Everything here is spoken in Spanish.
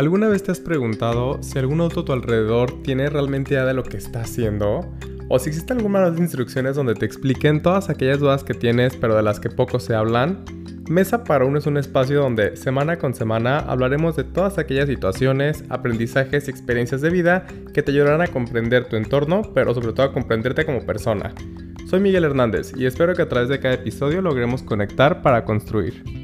¿Alguna vez te has preguntado si algún auto a tu alrededor tiene realmente idea de lo que está haciendo? ¿O si existen algunas instrucciones donde te expliquen todas aquellas dudas que tienes pero de las que poco se hablan? Mesa para uno es un espacio donde semana con semana hablaremos de todas aquellas situaciones, aprendizajes y experiencias de vida que te ayudarán a comprender tu entorno, pero sobre todo a comprenderte como persona. Soy Miguel Hernández y espero que a través de cada episodio logremos conectar para construir.